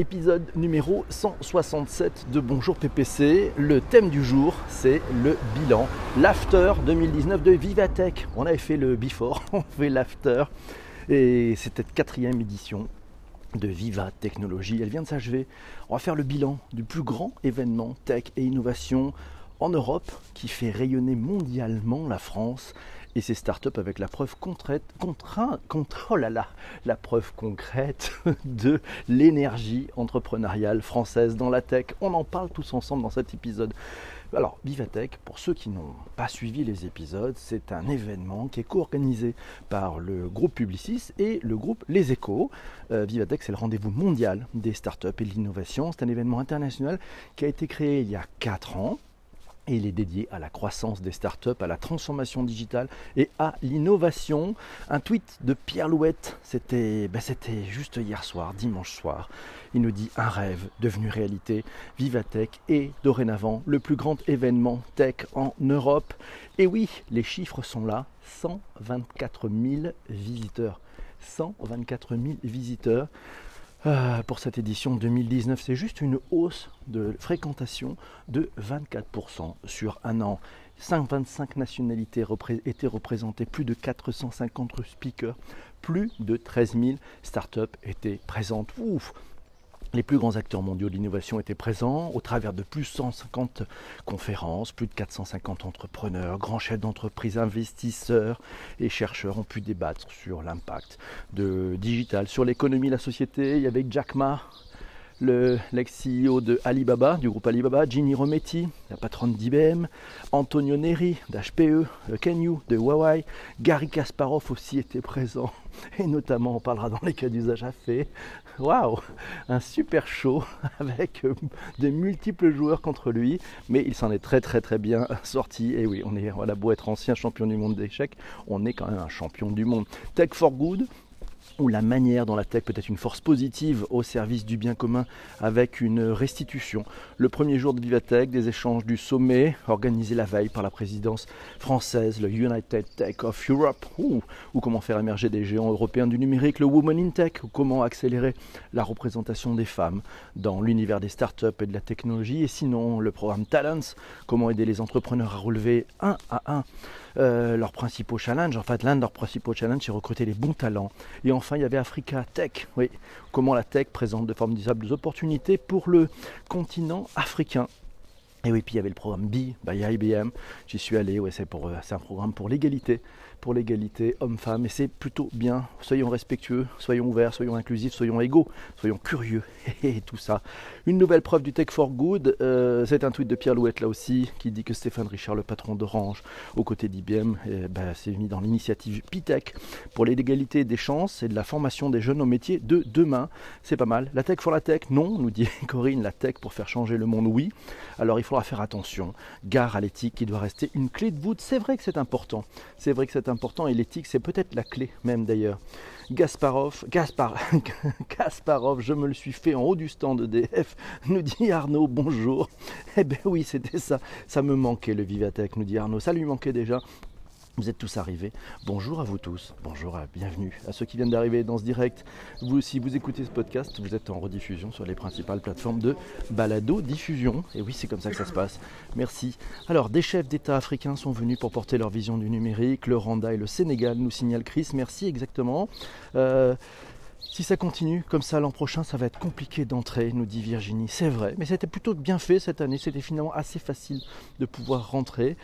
épisode numéro 167 de Bonjour PPC. Le thème du jour, c'est le bilan, l'after 2019 de Vivatech. On avait fait le before, on fait l'after. Et c'était quatrième édition de Viva Technologie. Elle vient de s'achever. On va faire le bilan du plus grand événement tech et innovation en Europe qui fait rayonner mondialement la France et ces startups avec la preuve contre, oh là, la preuve concrète de l'énergie entrepreneuriale française dans la tech. On en parle tous ensemble dans cet épisode. Alors, Vivatech, pour ceux qui n'ont pas suivi les épisodes, c'est un événement qui est co-organisé par le groupe Publicis et le groupe Les Échos. Euh, Vivatech, c'est le rendez-vous mondial des startups et de l'innovation. C'est un événement international qui a été créé il y a 4 ans et il est dédié à la croissance des startups, à la transformation digitale et à l'innovation. Un tweet de Pierre Louette, c'était ben juste hier soir, dimanche soir. Il nous dit un rêve devenu réalité. Vivatech est dorénavant le plus grand événement tech en Europe. Et oui, les chiffres sont là 124 000 visiteurs. 124 000 visiteurs. Euh, pour cette édition 2019, c'est juste une hausse de fréquentation de 24% sur un an. 125 nationalités étaient représentées, plus de 450 speakers, plus de 13 000 startups étaient présentes. Ouf, les plus grands acteurs mondiaux de l'innovation étaient présents au travers de plus de 150 conférences, plus de 450 entrepreneurs, grands chefs d'entreprise, investisseurs et chercheurs ont pu débattre sur l'impact de digital sur l'économie, la société. Il y avait Jack Ma, l'ex-CEO de Alibaba, du groupe Alibaba, Ginny Rometty, la patronne d'IBM, Antonio Neri d'HPE, Ken Yu de Huawei, Gary Kasparov aussi était présent, et notamment on parlera dans les cas d'usage à fait. Waouh Un super show avec euh, de multiples joueurs contre lui, mais il s'en est très très très bien sorti. Et oui, on est voilà beau être ancien champion du monde d'échecs, on est quand même un champion du monde. Tech for Good, ou la manière dont la tech peut être une force positive au service du bien commun avec une restitution. Le premier jour de Vivatech, des échanges du sommet organisés la veille par la présidence française, le United Tech of Europe, ou, comment faire émerger des géants européens du numérique, le Women in Tech, ou comment accélérer la représentation des femmes dans l'univers des startups et de la technologie, et sinon le programme Talents, comment aider les entrepreneurs à relever un à un euh, leurs principaux challenges. En fait, l'un de leurs principaux challenges, c'est recruter les bons talents. Et enfin, il y avait Africa Tech. Oui, comment la tech présente de formidables opportunités pour le continent africain. Et oui, puis il y avait le programme B by IBM. J'y suis allé, ouais, c'est, euh, c'est un programme pour l'égalité pour l'égalité homme-femme. Et c'est plutôt bien. Soyons respectueux, soyons ouverts, soyons inclusifs, soyons égaux, soyons curieux. Et tout ça. Une nouvelle preuve du Tech for Good. Euh, c'est un tweet de Pierre Louette là aussi qui dit que Stéphane Richard, le patron d'Orange, aux côtés d'IBM, eh ben, s'est mis dans l'initiative PITEC pour l'égalité des chances et de la formation des jeunes au métier de demain. C'est pas mal. La tech for la tech, non, nous dit Corinne. La tech pour faire changer le monde, oui. Alors il faudra faire attention. Gare à l'éthique qui doit rester une clé de voûte. C'est vrai que c'est important. C'est vrai que c'est important et l'éthique, c'est peut-être la clé même d'ailleurs. Gasparov, Gaspar, Gasparov, je me le suis fait en haut du stand EDF, nous dit Arnaud, bonjour. Eh bien oui, c'était ça, ça me manquait le Vivatech, nous dit Arnaud, ça lui manquait déjà. Vous êtes tous arrivés. Bonjour à vous tous. Bonjour, à, bienvenue à ceux qui viennent d'arriver dans ce direct. Vous, si vous écoutez ce podcast, vous êtes en rediffusion sur les principales plateformes de balado diffusion. Et oui, c'est comme ça que ça se passe. Merci. Alors, des chefs d'État africains sont venus pour porter leur vision du numérique. Le Rwanda et le Sénégal nous signale Chris. Merci exactement. Euh, si ça continue comme ça l'an prochain, ça va être compliqué d'entrer, nous dit Virginie. C'est vrai, mais c'était plutôt bien fait cette année. C'était finalement assez facile de pouvoir rentrer.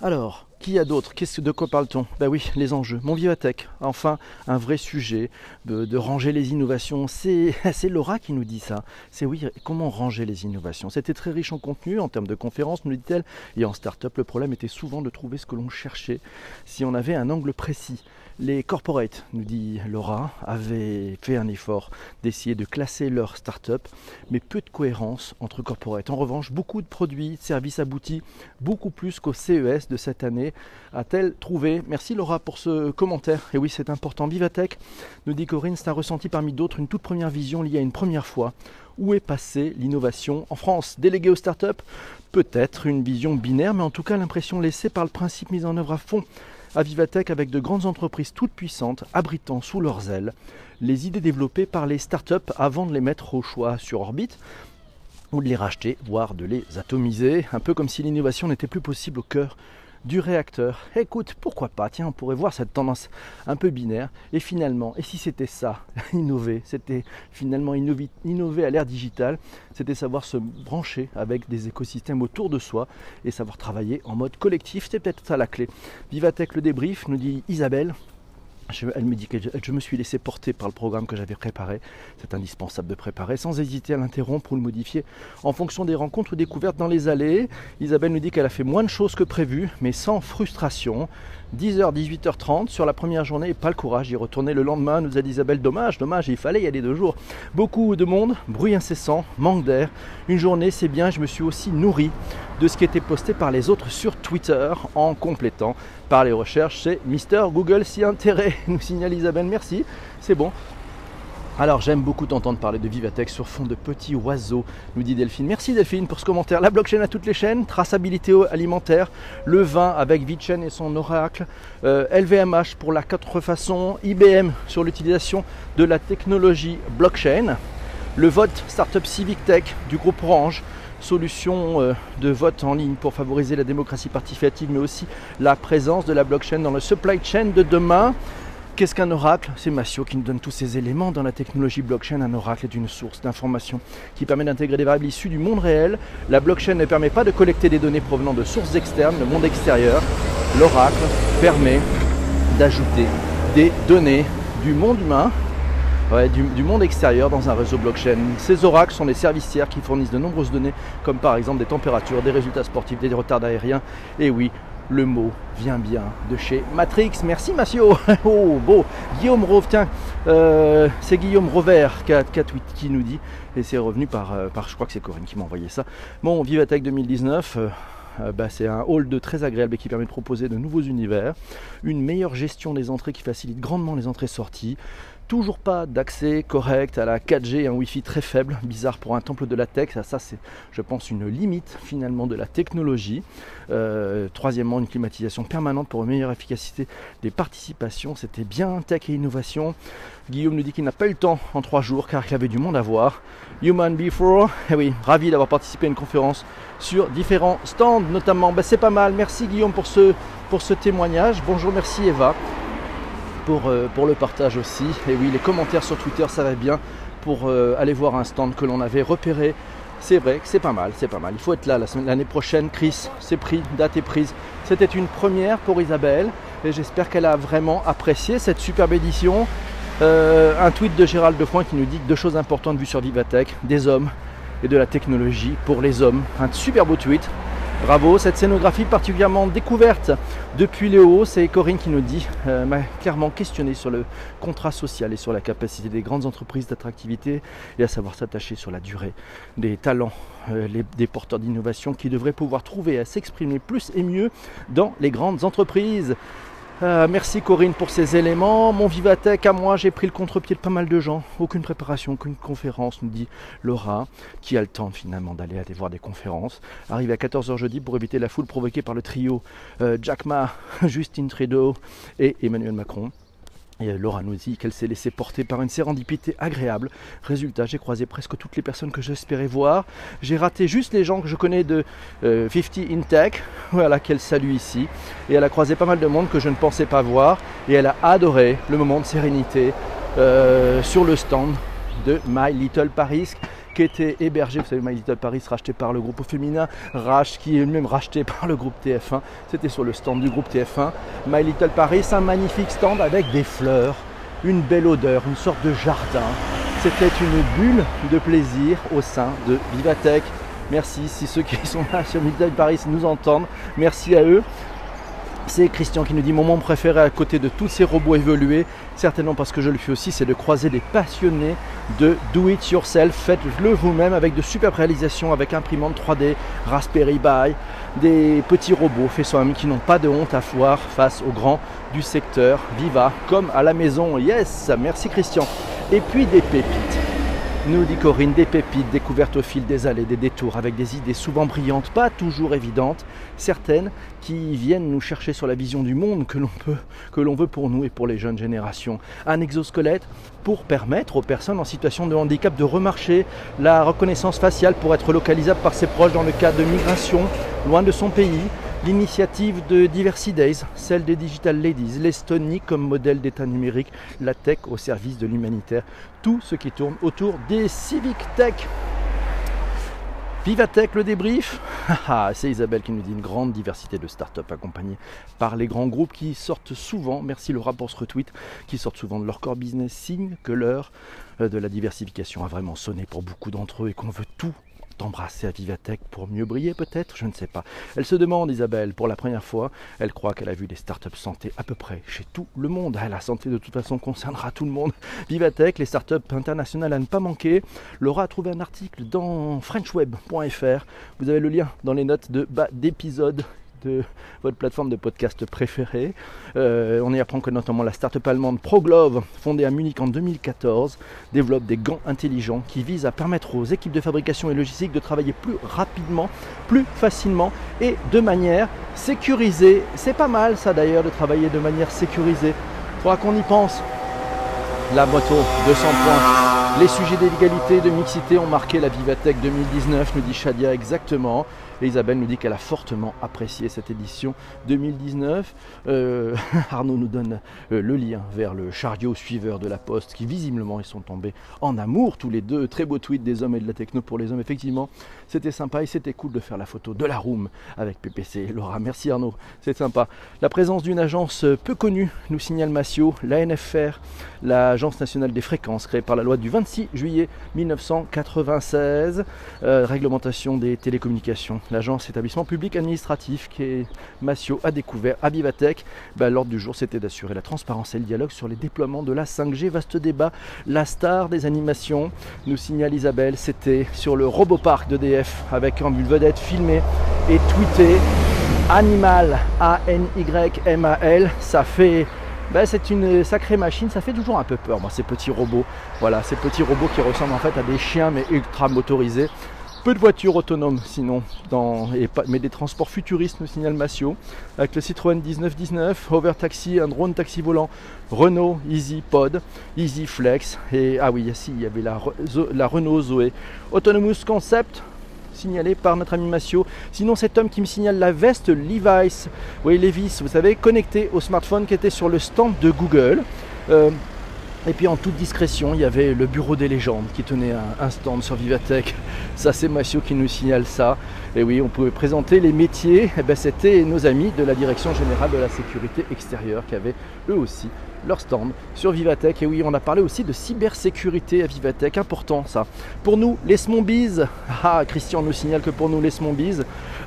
Alors, qui y a d'autres Qu'est-ce de quoi parle-t-on Ben oui, les enjeux. Mon Vivatech, enfin un vrai sujet de, ranger les innovations. C'est Laura qui nous dit ça. C'est oui, comment ranger les innovations C'était très riche en contenu, en termes de conférences, nous dit-elle. Et en start-up, le problème était souvent de trouver ce que l'on cherchait si on avait un angle précis. Les corporates, nous dit Laura, avaient fait un effort d'essayer de classer leur start-up, mais peu de cohérence entre corporates. En revanche, beaucoup de produits, de services aboutis, beaucoup plus qu'au CES de cette année, a-t-elle trouvé. Merci Laura pour ce commentaire. Et oui, c'est important. Vivatech, nous dit Corinne, c'est un ressenti parmi d'autres, une toute première vision liée à une première fois. Où est passée l'innovation en France? Déléguée aux start-up? Peut-être une vision binaire, mais en tout cas l'impression laissée par le principe mis en œuvre à fond à Vivatech avec de grandes entreprises toutes puissantes abritant sous leurs ailes les idées développées par les startups avant de les mettre au choix sur orbite ou de les racheter, voire de les atomiser, un peu comme si l'innovation n'était plus possible au cœur du réacteur. Écoute, pourquoi pas? Tiens, on pourrait voir cette tendance un peu binaire. Et finalement, et si c'était ça, innover, c'était finalement innover, à l'ère digitale, c'était savoir se brancher avec des écosystèmes autour de soi et savoir travailler en mode collectif. C'est peut-être ça la clé. Vivatech le débrief, nous dit Isabelle elle me dit que je, me suis laissé porter par le programme que j'avais préparé. C'est indispensable de préparer sans hésiter à l'interrompre ou le modifier en fonction des rencontres ou découvertes dans les allées. Isabelle nous dit qu'elle a fait moins de choses que prévu, mais sans frustration. 10h, 18h30 sur la première journée pas le courage d'y retourner le lendemain, nous a dit Isabelle. Dommage, dommage, il fallait y aller deux jours. Beaucoup de monde, bruit incessant, manque d'air. Une journée, c'est bien, je me suis aussi nourri de ce qui était posté par les autres sur Twitter en complétant par les recherches. C'est Mister Google s'y intérêt, nous signale Isabelle. Merci, c'est bon. Alors j'aime beaucoup t'entendre parler de Vivatech sur fond de petits oiseaux, nous dit Delphine. Merci Delphine pour ce commentaire. La blockchain à toutes les chaînes, traçabilité alimentaire, le vin avec VeChain et son oracle, LVMH euh, pour la quatre façons, IBM sur l'utilisation de la technologie blockchain, le vote Startup Civic Tech du groupe Orange, solution euh, de vote en ligne pour favoriser la démocratie participative, mais aussi la présence de la blockchain dans le supply chain de demain. Qu'est-ce qu'un oracle? C'est Massio qui nous donne tous ces éléments dans la technologie blockchain. Un oracle est une source d'information qui permet d'intégrer des variables issues du monde réel. La blockchain ne permet pas de collecter des données provenant de sources externes, le monde extérieur. L'oracle permet d'ajouter des données du monde humain du, monde extérieur dans un réseau blockchain. Ces oracles sont des servicières qui fournissent de nombreuses données, comme par exemple des températures, des résultats sportifs, des retards aériens. Et oui, le mot vient bien de chez Matrix. Merci Massio. Oh, beau. Guillaume Rove, tiens, euh, c'est Guillaume Rover qui, a, qui, nous dit, et c'est revenu par, euh, par, je crois que c'est Corinne qui m'a envoyé ça. Bon, Vivatech 2019. Euh, bah, c'est un hall de très agréable et qui permet de proposer de nouveaux univers, une meilleure gestion des entrées qui facilite grandement les entrées-sorties, toujours pas d'accès correct à la 4G, un Wi-Fi très faible, bizarre pour un temple de la tech. Ça, c'est, je pense, une limite finalement de la technologie. Euh, troisièmement, une climatisation permanente pour une meilleure efficacité des participations. C'était bien tech et innovation. Guillaume nous dit qu'il n'a pas eu le temps en trois jours car il avait du monde à voir. Human Before, eh oui, ravi d'avoir participé à une conférence sur différents stands notamment. Ben, c'est pas mal. Merci Guillaume pour ce, pour ce témoignage. Bonjour, merci Eva. Euh, pour, le partage aussi. Et oui, les commentaires sur Twitter, ça va bien pour euh, aller voir un stand que l'on avait repéré. C'est vrai que c'est pas mal, c'est pas mal. Il faut être là l'année prochaine. Chris, c'est pris, date est prise. C'était une première pour Isabelle et j'espère qu'elle a vraiment apprécié cette superbe édition. Euh, un tweet de Gérald Defoin qui nous dit deux choses importantes vues sur Vivatech, des hommes et de la technologie pour les hommes. Un super beau tweet. Bravo, cette scénographie particulièrement découverte depuis hauts, c'est Corinne qui nous dit, euh, m'a clairement questionné sur le contrat social et sur la capacité des grandes entreprises d'attractivité et à savoir s'attacher sur la durée des talents, euh, des porteurs d'innovation qui devraient pouvoir trouver à s'exprimer plus et mieux dans les grandes entreprises. Euh, merci Corinne pour ces éléments. Mon Vivatech à moi, j'ai pris le contre-pied de pas mal de gens. Aucune préparation, aucune conférence, nous dit Laura, qui a le temps finalement d'aller aller voir des conférences. Arrivé à 14h jeudi pour éviter la foule provoquée par le trio euh, Jack Ma, Justin Trudeau et Emmanuel Macron. Et euh, Laura nous dit qu'elle s'est laissée porter par une sérendipité agréable. Résultat, j'ai croisé presque toutes les personnes que j'espérais voir. J'ai raté juste les gens que je connais de 50 euh, in Tech, voilà, qu'elle salue ici. Et elle a croisé pas mal de monde que je ne pensais pas voir. Et elle a adoré le moment de sérénité euh, sur le stand de My Little Paris était hébergé, vous savez, My Little Paris racheté par le groupe féminin, Rach qui est même racheté par le groupe TF1. C'était sur le stand du groupe TF1. My Little Paris, un magnifique stand avec des fleurs, une belle odeur, une sorte de jardin. C'était une bulle de plaisir au sein de Vivatech. Merci si ceux qui sont là sur Little Paris nous entendent. Merci à eux. C'est Christian qui nous dit mon moment préféré à côté de tous ces robots évolués, certainement parce que je le fais aussi, c'est de croiser des passionnés de do it yourself, faites-le vous-même avec de superbes réalisations avec imprimante 3D, Raspberry Pi, des petits robots faits soi-même qui n'ont pas de honte à voir face aux grands du secteur Viva comme à la maison. Yes, merci Christian. Et puis des pépites nous dit Corinne, des pépites découvertes au fil des allées, des détours, avec des idées souvent brillantes, pas toujours évidentes, certaines qui viennent nous chercher sur la vision du monde que l'on peut, que l'on veut pour nous et pour les jeunes générations. Un exosquelette pour permettre aux personnes en situation de handicap de remarcher, la reconnaissance faciale pour être localisable par ses proches dans le cas de migration loin de son pays, l'initiative de Diversity Days, celle des Digital Ladies, l'Estonie comme modèle d'État numérique, la tech au service de l'humanitaire, tout ce qui tourne autour des civic tech. Vivatech, le débrief ah, C'est Isabelle qui nous dit une grande diversité de startups accompagnées par les grands groupes qui sortent souvent, merci le rapport ce retweet, qui sortent souvent de leur core business, signe que l'heure euh, de la diversification a vraiment sonné pour beaucoup d'entre eux et qu'on veut tout embrasser à Vivatech pour mieux briller peut-être, je ne sais pas. Elle se demande, Isabelle, pour la première fois, elle croit qu'elle a vu des startups santé à peu près chez tout le monde. La santé de toute façon concernera tout le monde. Vivatech, les startups internationales à ne pas manquer. Laura a trouvé un article dans frenchweb.fr. Vous avez le lien dans les notes de bas d'épisode de votre plateforme de podcast préférée. Euh, on y apprend que notamment la start-up allemande ProGlove, fondée à Munich en 2014, développe des gants intelligents qui visent à permettre aux équipes de fabrication et logistique de travailler plus rapidement, plus facilement et de manière sécurisée. C'est pas mal ça d'ailleurs de travailler de manière sécurisée. Faudra qu'on y pense. La moto, 200 points. Les sujets d'égalité, de mixité ont marqué la Vivatech 2019, nous dit Shadia exactement. Et Isabelle nous dit qu'elle a fortement apprécié cette édition 2019. Euh, Arnaud nous donne euh, le lien vers le chariot suiveur de la Poste qui visiblement ils sont tombés en amour tous les deux. Très beau tweet des hommes et de la techno pour les hommes. Effectivement, c'était sympa et c'était cool de faire la photo de la room avec PPC. Laura, merci Arnaud, c'est sympa. La présence d'une agence peu connue, nous signale Massio, la NFR, l'Agence nationale des fréquences créée par la loi du 26 juillet 1996, euh, réglementation des télécommunications l'agence établissement public administratif qui est Massio a découvert à Vivatech. Ben, L'ordre du jour c'était d'assurer la transparence et le dialogue sur les déploiements de la 5G. Vaste débat, la star des animations, nous signale Isabelle, c'était sur le Robopark d'EDF avec une vedette filmée et tweetée. Animal, A-N-Y-M-A-L, ça fait ben, c'est une sacrée machine, ça fait toujours un peu peur, moi, ces petits robots. Voilà, ces petits robots qui ressemblent en fait à des chiens mais ultra motorisés. De voitures autonomes sinon, dans, mais des transports futuristes, nous signale Massio, avec le Citroën 1919, Over Taxi, un drone taxi volant, Renault Easy Pod, Easy Flex, et ah oui, ici il y avait la, la Renault Zoé. Autonomous Concept, signalé par notre ami Massio. Sinon, cet homme qui me signale la veste Levi's, oui, Levi's, vous savez, connecté au smartphone qui était sur le stand de Google. Euh, et puis en toute discrétion, il y avait le bureau des légendes qui tenait un, stand sur Vivatech. Ça, c'est Massio qui nous signale ça. Et oui, on pouvait présenter les métiers. Eh ben, c'était nos amis de la Direction Générale de la Sécurité Extérieure qui avaient eux aussi leur stand sur Vivatech. Et oui, on a parlé aussi de cybersécurité à Vivatech, important ça. Pour nous, les Smombies, ah, Christian nous signale que pour nous, les Smombies,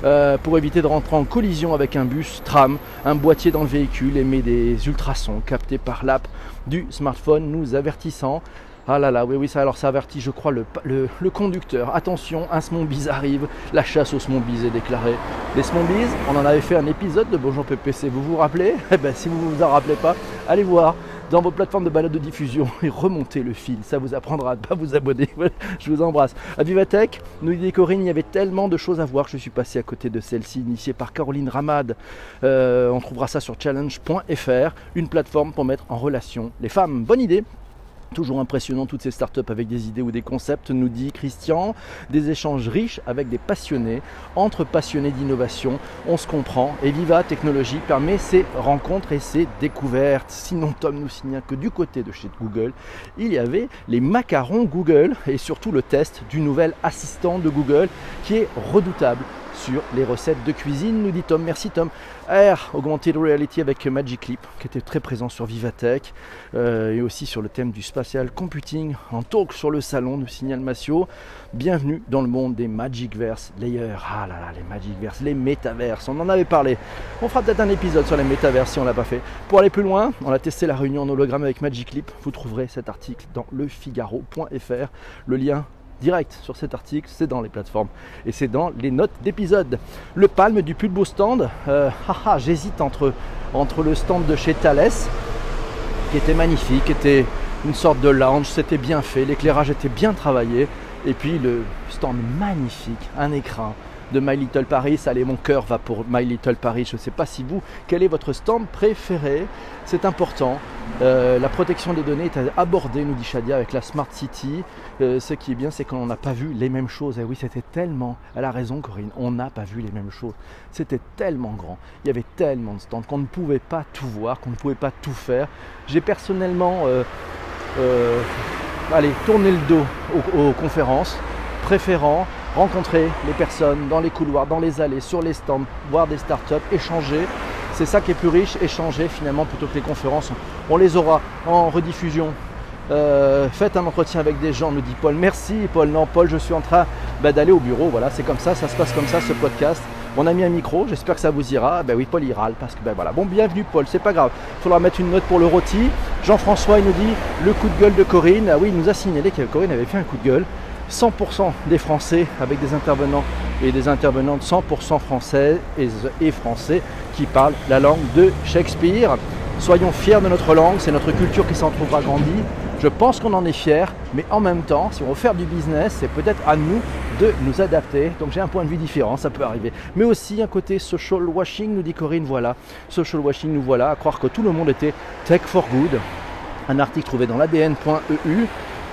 euh, pour éviter de rentrer en collision avec un bus, tram, un boîtier dans le véhicule, émet des ultrasons captés par l'app du smartphone nous avertissant. Ah là là, oui, oui, ça alors ça avertit, je crois, le, le, conducteur. Attention, un Smombies arrive, la chasse aux Smombies est déclarée. Les Smombies, on en avait fait un épisode de Bonjour PPC, vous vous rappelez? Eh bien, si vous ne vous en rappelez pas, allez voir dans vos plateformes de balade de diffusion et remontez le fil. Ça vous apprendra à ne pas vous abonner. je vous embrasse. À Vivatech, nous dit Corinne, il y avait tellement de choses à voir. Je suis passé à côté de celle-ci, initiée par Caroline Ramad. Euh, on trouvera ça sur challenge.fr, une plateforme pour mettre en relation les femmes. Bonne idée Toujours impressionnant toutes ces startups avec des idées ou des concepts, nous dit Christian. Des échanges riches avec des passionnés, entre passionnés d'innovation. On se comprend et Viva Technologie permet ces rencontres et ces découvertes. Sinon, Tom nous signale que du côté de chez Google, il y avait les macarons Google et surtout le test du nouvel assistant de Google qui est redoutable sur les recettes de cuisine, nous dit Tom. Merci Tom. R, Augmented Reality avec Magic Clip, qui était très présent sur Vivatech, euh, et aussi sur le thème du spatial computing, en talk sur le salon, nous signale Massio. Bienvenue dans le monde des Magicverse Layers. Ah là là, les Magicverse, les métaverses, on en avait parlé. On fera peut-être un épisode sur les métaverses si on l'a pas fait. Pour aller plus loin, on a testé la réunion en hologramme avec Magic Clip. Vous trouverez cet article dans lefigaro.fr. Le lien direct sur cet article, c'est dans les plateformes et c'est dans les notes d'épisode. Le palme du beau stand, euh, j'hésite entre, entre le stand de chez Thales, qui était magnifique, était une sorte de lounge, c'était bien fait, l'éclairage était bien travaillé, et puis le stand magnifique, un écran, de My Little Paris. Allez, mon cœur va pour My Little Paris. Je ne sais pas si vous, quel est votre stand préféré? C'est important. Euh, la protection des données est abordée, nous dit Shadia, avec la Smart City. Euh, ce qui est bien, c'est qu'on n'a pas vu les mêmes choses. Et oui, c'était tellement. Elle a raison, Corinne. On n'a pas vu les mêmes choses. C'était tellement grand. Il y avait tellement de stands qu'on ne pouvait pas tout voir, qu'on ne pouvait pas tout faire. J'ai personnellement. Euh, allez, tourné le dos aux conférences, préférant rencontrer les personnes dans les couloirs, dans les allées, sur les stands, voir des startups, échanger. C'est ça qui est plus riche, échanger finalement plutôt que les conférences. On les aura en rediffusion. Euh, faites un entretien avec des gens, me dit Paul. Merci Paul. Non, Paul, je suis en train bah, d'aller au bureau. Voilà, c'est comme ça, ça se passe comme ça ce podcast. On a mis un micro, j'espère que ça vous ira. Ben oui, Paul il râle parce que ben voilà. Bon, bienvenue Paul, c'est pas grave. Il faudra mettre une note pour le rôti. Jean-François, il nous dit le coup de gueule de Corinne. Ah oui, il nous a signalé que Corinne avait fait un coup de gueule. 100% des Français avec des intervenants et des intervenantes 100% françaises et français qui parlent la langue de Shakespeare. Soyons fiers de notre langue, c'est notre culture qui s'en trouvera grandie. Je pense qu'on en est fiers, mais en même temps, si on veut faire du business, c'est peut-être à nous de nous adapter. Donc j'ai un point de vue différent, ça peut arriver. Mais aussi un côté social washing, nous dit Corinne, voilà. Social washing, nous voilà, à croire que tout le monde était tech for good. Un article trouvé dans l'ADN.eu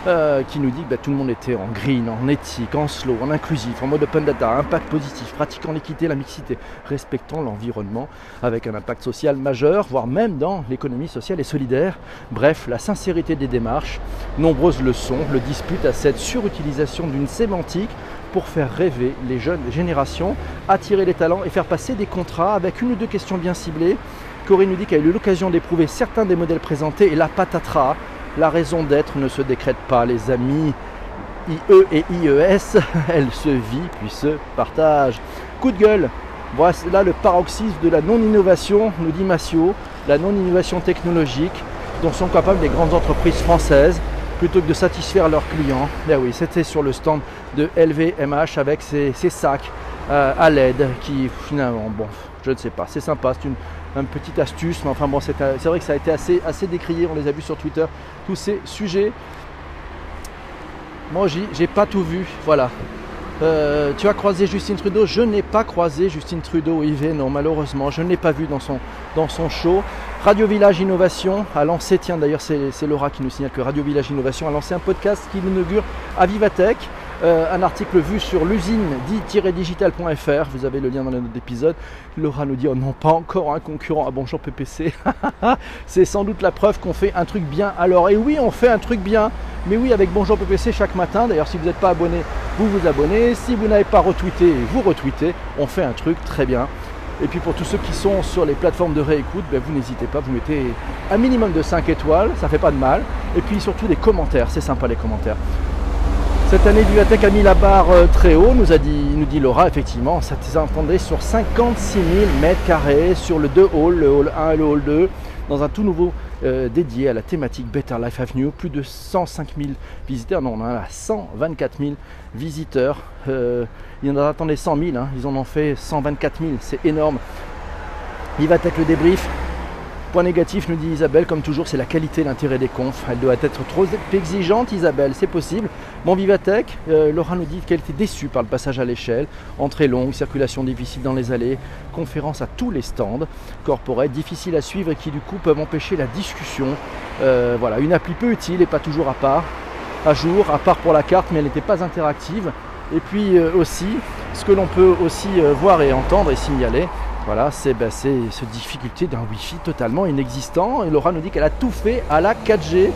euh, qui nous dit que bah, tout le monde était en green, en éthique, en slow, en inclusif, en mode open data, impact positif, pratiquant l'équité, la mixité, respectant l'environnement, avec un impact social majeur, voire même dans l'économie sociale et solidaire. Bref, la sincérité des démarches, nombreuses leçons le disputent à cette surutilisation d'une sémantique pour faire rêver les jeunes générations, attirer les talents et faire passer des contrats avec une ou deux questions bien ciblées. Corinne nous dit qu'elle a eu l'occasion d'éprouver certains des modèles présentés et la patatras la raison d'être ne se décrète pas, les amis. IE et IES, elle se vit puis se partage. Coup de gueule, voilà là le paroxysme de la non-innovation, nous dit Massio, la non-innovation technologique dont sont capables les grandes entreprises françaises plutôt que de satisfaire leurs clients. Ben oui, c'était sur le stand de LVMH avec ses, sacs euh, à LED qui finalement, bon, je ne sais pas, c'est sympa, c'est une, une petite astuce, mais enfin bon, c'est vrai que ça a été assez, assez décrié, on les a vus sur Twitter, tous ces sujets. Moi, j'ai pas tout vu, voilà. Euh, tu as croisé Justine Trudeau? Je n'ai pas croisé Justine Trudeau, Yves, non, malheureusement, je ne l'ai pas vu dans son, dans son show. Radio Village Innovation a lancé, tiens d'ailleurs c'est Laura qui nous signale que Radio Village Innovation a lancé un podcast qui inaugure à Vivatech. Euh, un article vu sur l'usine dit-digital.fr. Vous avez le lien dans le note d'épisode. Laura nous dit Oh non, pas encore un concurrent à Bonjour PPC. C'est sans doute la preuve qu'on fait un truc bien. Alors, et oui, on fait un truc bien. Mais oui, avec Bonjour PPC chaque matin. D'ailleurs, si vous n'êtes pas abonné, vous vous abonnez. Si vous n'avez pas retweeté, vous retweetez. On fait un truc très bien. Et puis pour tous ceux qui sont sur les plateformes de réécoute, ben, vous n'hésitez pas, vous mettez un minimum de 5 étoiles, ça fait pas de mal. Et puis surtout des commentaires, c'est sympa les commentaires. Cette année, Vivatech a mis la barre euh, très haut, nous, a dit, nous dit Laura, effectivement, ça s'entendait sur 56 000 mètres carrés sur le 2 hall, le hall 1 et le hall 2, dans un tout nouveau euh, dédié à la thématique Better Life Avenue. Plus de 105 000 visiteurs, non, on en a 124 000 visiteurs. Euh, il y en a attendu 100 000, hein. ils en ont fait 124 000, c'est énorme. Vivatech le débrief, Point négatif, nous dit Isabelle, comme toujours, c'est la qualité, l'intérêt des confs. Elle doit être trop exigeante, Isabelle, c'est possible. Bon, Vivatech, euh, Laura nous dit qu'elle était déçue par le passage à l'échelle. Entrée longue, circulation difficile dans les allées, conférence à tous les stands, corporate, difficile à suivre et qui du coup peuvent empêcher la discussion. Euh, voilà, une appli peu utile et pas toujours à part, à jour, à part pour la carte, mais elle n'était pas interactive. Et puis euh, aussi, ce que l'on peut aussi voir et entendre et signaler, voilà, c'est ben, cette difficulté d'un Wi-Fi totalement inexistant. Et Laura nous dit qu'elle a tout fait à la 4G.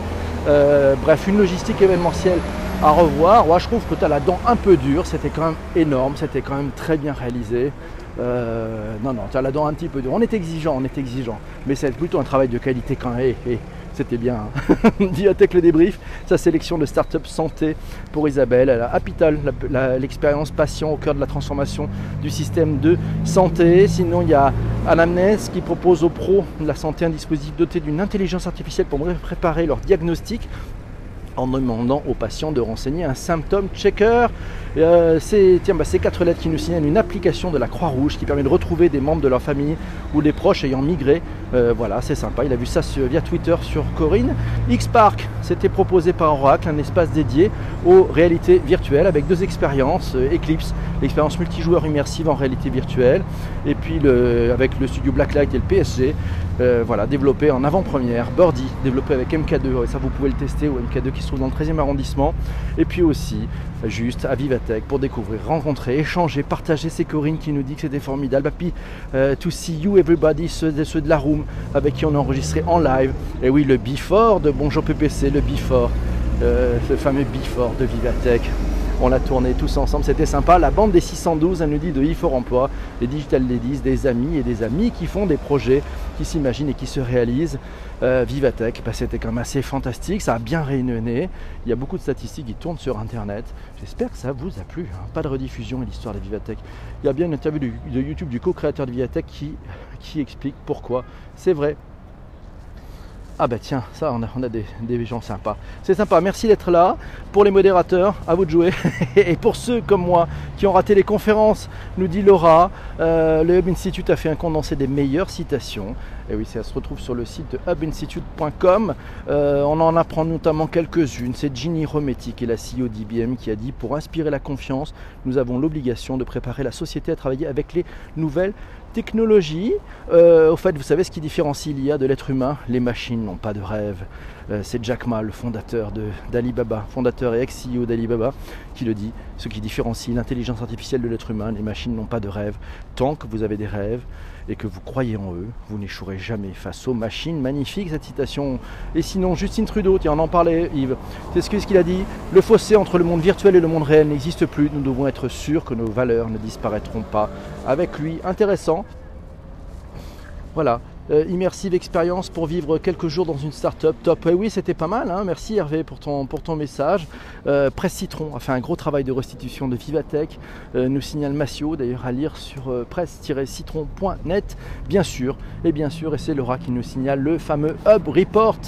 Euh, bref, une logistique événementielle à revoir. Moi, je trouve que tu as la dent un peu dure. C'était quand même énorme, c'était quand même très bien réalisé. Euh, non, non, tu as la dent un petit peu dure. On est exigeant, on est exigeant. Mais c'est plutôt un travail de qualité quand même. C'était bien. Biotech le débrief, sa sélection de start-up santé pour Isabelle. Elle a Apital, l'expérience patient au cœur de la transformation du système de santé. Sinon, il y a Anamnes qui propose aux pros de la santé un dispositif doté d'une intelligence artificielle pour préparer leur diagnostic en demandant aux patients de renseigner un symptôme checker. Euh, c'est bah, ces quatre lettres qui nous signalent une application de la Croix-Rouge qui permet de retrouver des membres de leur famille ou des proches ayant migré voilà, c'est sympa. Il a vu ça via Twitter sur Corinne. X-Park, c'était proposé par Oracle, un espace dédié aux réalités virtuelles avec deux expériences. Eclipse, l'expérience multijoueur immersive en réalité virtuelle, et puis avec le studio Blacklight et le PSG, voilà, développé en avant-première. Birdie, développé avec MK2, et ça vous pouvez le tester au MK2 qui se trouve dans le 13e arrondissement. Et puis aussi, juste à Pour découvrir, rencontrer, échanger, partager. C'est Corinne qui nous dit que c'était formidable. puis, euh, to see you everybody, ceux, de la room avec qui on a enregistré en live. Et oui, le before de Bonjour PPC, le before, euh, ce fameux before de Vivatech. On l'a tourné tous ensemble, c'était sympa. La bande des 612, elle nous dit de e Emploi, des Digital Ladies, des amis et des amis qui font des projets, qui s'imaginent et qui se réalisent. Euh, Vivatech, bah, c'était quand même assez fantastique, ça a bien rayonné. Il y a beaucoup de statistiques qui tournent sur Internet. J'espère que ça vous a plu. Hein. Pas de rediffusion et l'histoire de Vivatech. Il y a bien une interview de, YouTube du co-créateur de Vivatech qui, qui explique pourquoi c'est vrai ah bah tiens, ça on a, des, gens sympas. C'est sympa, merci d'être là. Pour les modérateurs, à vous de jouer. Et pour ceux comme moi qui ont raté les conférences, nous dit Laura, euh, le Hub Institute a fait un condensé des meilleures citations. Et oui, ça se retrouve sur le site de hubinstitute.com. Euh, on en apprend notamment quelques-unes. C'est Ginny Rometti, qui est la CEO d'IBM, qui a dit Pour inspirer la confiance, nous avons l'obligation de préparer la société à travailler avec les nouvelles technologie. Euh, au fait, vous savez ce qui différencie l'IA de l'être humain? Les machines n'ont pas de rêve. Euh, c'est Jack Ma, le fondateur d'Alibaba, fondateur et ex-CEO d'Alibaba, qui le dit. Ce qui différencie l'intelligence artificielle de l'être humain, les machines n'ont pas de rêve. Tant que vous avez des rêves et que vous croyez en eux, vous n'échouerez jamais face aux machines. Magnifique cette citation. Et sinon, Justine Trudeau, tiens, on en parlait, Yves. C'est ce qu'il a dit Le fossé entre le monde virtuel et le monde réel n'existe plus. Nous devons être sûrs que nos valeurs ne disparaîtront pas avec lui. Intéressant. Voilà. Euh, immersive expérience pour vivre quelques jours dans une start-up top. oui, c'était pas mal. Hein. Merci Hervé pour ton, message. Euh, Presse Citron a fait un gros travail de restitution de Vivatech. Euh, nous signale Massio, d'ailleurs à lire sur presse-citron.net, bien sûr. Et bien sûr, et c'est Laura qui nous signale le fameux Hub Report.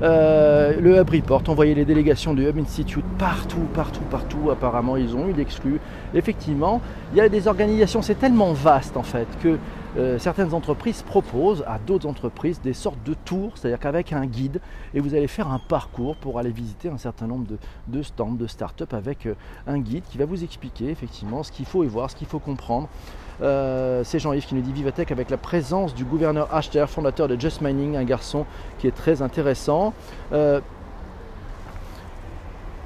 le Hub Report, on voyait les délégations du Hub Institute partout, partout, partout. Apparemment, ils ont eu d'exclus. Effectivement, il y a des organisations, c'est tellement vaste en fait que euh, certaines entreprises proposent à d'autres entreprises des sortes de tours, c'est-à-dire qu'avec un guide, et vous allez faire un parcours pour aller visiter un certain nombre de, stands, de start-up avec euh, un guide qui va vous expliquer effectivement ce qu'il faut y voir, ce qu'il faut comprendre. Euh, c'est Jean-Yves qui nous dit Vivatech avec la présence du gouverneur Achter, fondateur de Just Mining, un garçon qui est très intéressant.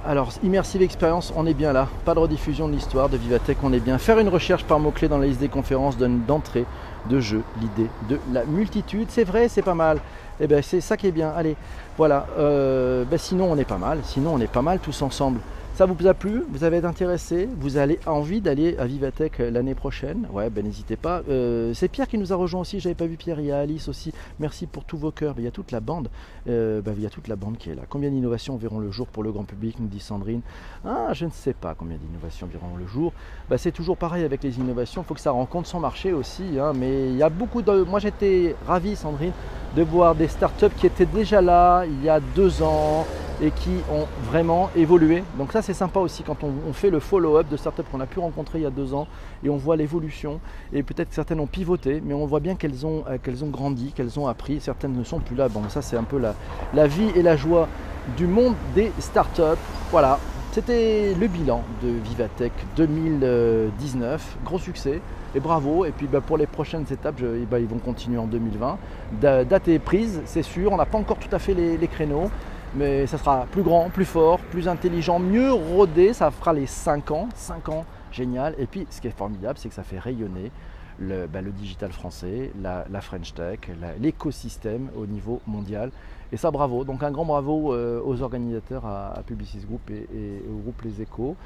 Alors, immersive expérience, on est bien là. Pas de rediffusion de l'histoire de Vivatech, on est bien. Faire une recherche par mots-clés dans la liste des conférences donne d'entrée de jeu l'idée de la multitude. C'est vrai, c'est pas mal. Eh bien, c'est ça qui est bien. Allez, voilà. Euh, ben, sinon, on est pas mal. Sinon, on est pas mal tous ensemble. Ça vous a plu? Vous avez été intéressé? Vous avez envie d'aller à Vivatech euh, l'année prochaine? Ouais, ben n'hésitez pas. Euh, c'est Pierre qui nous a rejoint aussi. J'avais pas vu Pierre. Il y a Alice aussi. Merci pour tous vos cœurs. il y a toute la bande. Euh, ben, il y a toute la bande qui est là. Combien d'innovations verront le jour pour le grand public? Nous dit Sandrine. Ah, je ne sais pas combien d'innovations verront le jour. Ben, c'est toujours pareil avec les innovations. Il faut que ça rencontre son marché aussi. Hein. mais il y a beaucoup de. Moi, j'étais ravi, Sandrine, de voir des startups qui étaient déjà là il y a deux ans et qui ont vraiment évolué. Donc ça c'est sympa aussi quand on, fait le follow-up de startups qu'on a pu rencontrer il y a deux ans et on voit l'évolution et peut-être certaines ont pivoté mais on voit bien qu'elles ont, euh, qu'elles ont grandi, qu'elles ont appris, certaines ne sont plus là. Bon ça c'est un peu la, la vie et la joie du monde des startups. Voilà, c'était le bilan de Vivatech 2019, gros succès et bravo. Et puis bah, pour les prochaines étapes, bah, ils vont continuer en 2020. date est prise, c'est sûr, on n'a pas encore tout à fait les créneaux mais ça sera plus grand, plus fort, plus intelligent, mieux rodé, ça fera les 5 ans, 5 ans, génial. Et puis ce qui est formidable, c'est que ça fait rayonner le, bah, digital français, la, French Tech, l'écosystème au niveau mondial. Et ça, bravo. Donc un grand bravo euh, aux organisateurs, à, Publicis Group et, au groupe Les Échos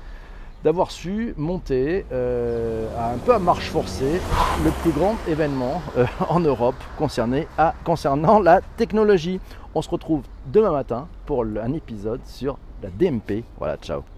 d'avoir su monter euh, un peu à marche forcée le plus grand événement euh, en Europe concernant la technologie. On se retrouve demain matin pour un épisode sur la DMP. Voilà, ciao